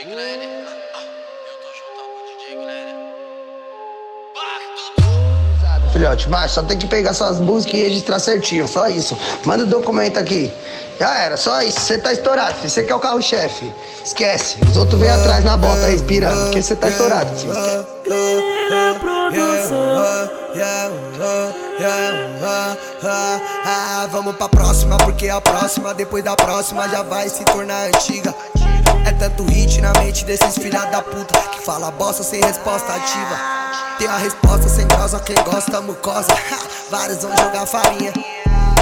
DJ Glenn. Eu tô juntando com o DJ Glenn. Filhote, mas só tem que pegar suas músicas e registrar certinho, só isso. Manda o documento aqui. Já era, só isso. Você tá estourado, filho. Você que é o carro-chefe. Esquece. Os outros vêm atrás na bota respirando, porque você tá estourado, filho. Vamos pra próxima, porque a próxima, depois da próxima, já vai se tornar antiga. Tanto hit na mente desses filha da puta que fala bosta sem resposta ativa. Tem a resposta sem causa, quem gosta mucosa. Vários vão jogar farinha.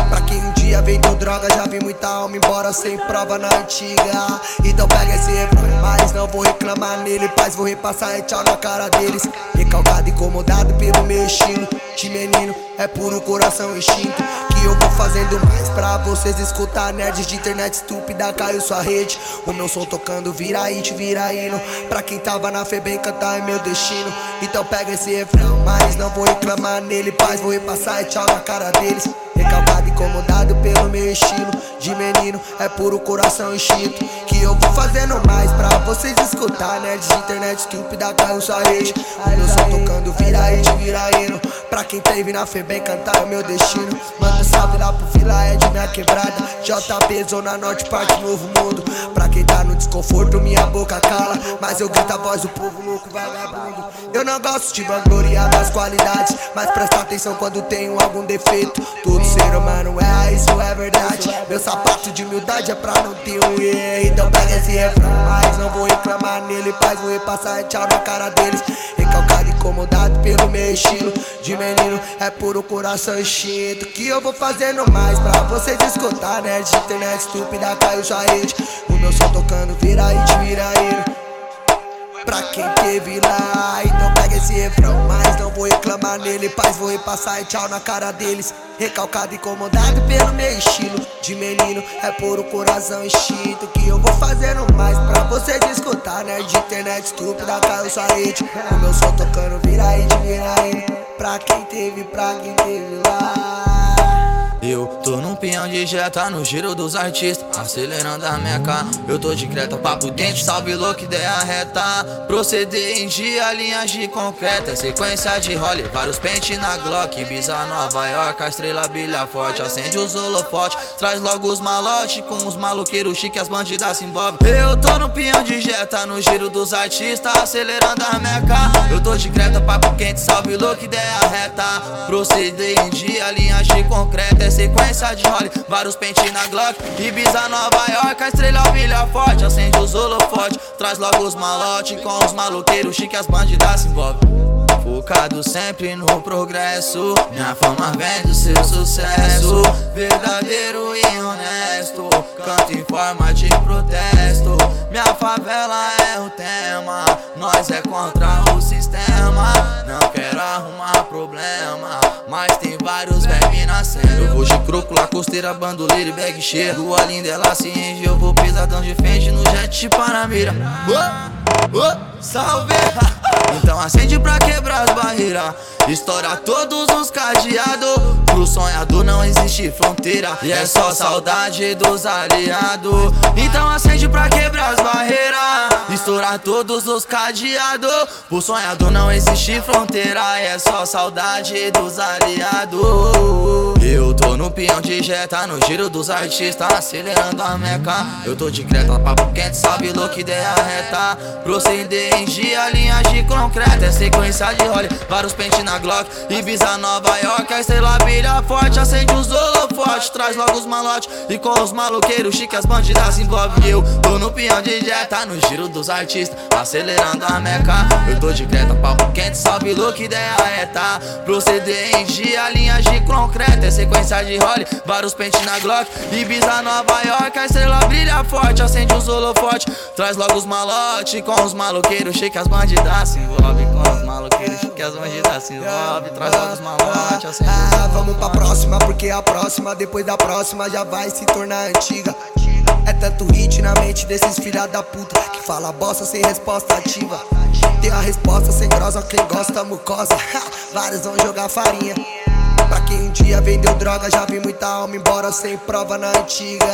Pra quem um dia vendeu droga, já vi muita alma embora sem prova na antiga. Então pega esse refrão, mas não vou reclamar nele. Paz, vou repassar e tchau na cara deles. Recalcado, incomodado pelo meu estilo. De menino, é puro coração instinto. Que eu vou fazendo mais pra vocês escutar. Nerds de internet estúpida, caiu sua rede. O meu som tocando, vira hit, vira hino. Pra quem tava na Febem, cantar é meu destino. Então pega esse refrão, mas não vou reclamar nele. Paz, vou repassar e tchau na cara deles. Recalcado, incomodado pelo meu estilo De menino, é puro coração instinto Que eu vou fazendo mais pra vocês escutar Nerds de internet estúpida, caiu sua rede. O meu som tocando, vira hit, vira hino Pra quem teve na Febem, cantar é meu destino. Manda um salve lá pro Vila Ed, minha quebrada. JP, Zona Norte, Parque Novo Mundo. Pra quem tá no desconforto, minha boca cala. Mas eu grito a voz do povo louco, vagabundo. Eu não gosto de vangloriar das qualidades Mas presta atenção quando tenho algum defeito. Todo ser humano é, isso é verdade. Meu sapato de humildade é pra não ter um erro Então pega esse refrão, mas não vou nele Paz, vou repassar e tchau na cara deles. Recalcado, incomodado pelo meu estilo De menino, é puro coração instinto Que eu vou fazendo mais pra vocês escutar Nerd de internet estúpida, caiu sua rede O meu som tocando, vira hit, vira hino Pra quem teve lá, então pega esse refrão. Mas não vou reclamar nele, paz, vou repassar e tchau na cara deles. Recalcado, incomodado pelo meu estilo De menino, é puro coração instinto Que eu vou fazendo mais pra vocês escutar Né, de internet estúpida, caiu sua rede O meu som tocando, vira hit, vira hit. Pra quem teve, pra quem teve lá Eu tô num pinhão de jeta no giro dos artistas Acelerando a meca Eu tô de creta, papo quente, salve louco, ideia reta. Proceder em dia, linhas de concreta Sequência de role, vários pente na Glock Ibiza, Nova York, a estrela brilha forte Acende os holofotes, traz logo os malotes Com os maloqueiros chique, as bandidas se envolvem. Eu tô no pinhão de jeta no giro dos artistas Acelerando a meca Eu tô de creta, papo quente, salve louco, ideia reta. Proceder em dia, linhas de concreta Sequência de role, vários pente na Glock Ibiza, Nova York, a estrela brilha forte Acende os holofotes, traz logo os malotes Com os maloqueiros. Chique, as bandidas se envolvem. Focado sempre no progresso. Minha fama vem do seu sucesso. Verdadeiro e honesto. Canto em forma de protesto. Minha favela é o tema. Nós é contra o sistema. Não quero arrumar problema Mas tem vários vermes nascendo Eu vou de croco, lacosteira, bandoleira e bag cheia. Lua linda, ela se enche Eu vou pisadão de frente no jet de Panamira. Oh, oh, Salve! Então acende pra quebrar as barreiras Estoura todos os cadeados Pro sonhador não existe fronteira. E é só saudade dos aliados Então acende pra quebrar as barreiras Estoura todos os cadeados Pro sonhador não existe fronteira. E é só saudade dos aliados Eu tô no peão de jeta No giro dos artistas Acelerando a meca. Eu tô de creta, papo quente Sabe louco, ideia reta. Proceder em dia, linhas de concreto É sequência de role, vários pente na Glock Ibiza, Nova York, a estrela brilha forte Acende os holofotes, traz logo os malotes E com os maloqueiros chique as bandidas se envolvem Eu. Tô no peão de jeta, no giro dos artistas Acelerando a meca. Eu tô de creta, papo quente, salve look, ideia reta. Proceder em dia, linhas de concreto É sequência de role, vários pente na Glock Ibiza, Nova York, a estrela brilha forte Acende os holofotes, traz logo os malotes Com os maloqueiros chique as bandidas se envolvem Com os maloqueiros chique as bandidas se envolvem Traz logo os malotes, Ah, vamos pra próxima, porque a próxima, depois da próxima, já vai se tornar antiga. É tanto hit na mente desses filha da puta que fala bosta sem resposta ativa. Tem a resposta sem grossa, quem gosta mucosa. Vários vão jogar farinha. Pra quem um dia vendeu droga, já vi muita alma embora sem prova na antiga.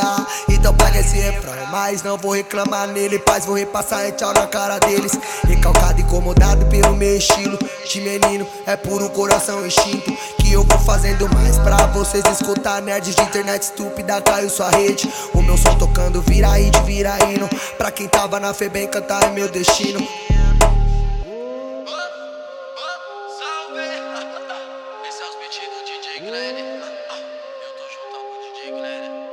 Então pega esse refrão, mas não vou reclamar nele. Paz, vou repassar é tchau na cara deles. Recalcado, incomodado pelo meu estilo de menino, é puro coração extinto. Que eu vou fazendo mais pra vocês escutar. Nerds de internet estúpida, caiu sua rede. O meu som tocando, vira hit, vira hino. Pra quem tava na bem cantar é meu destino. Esse é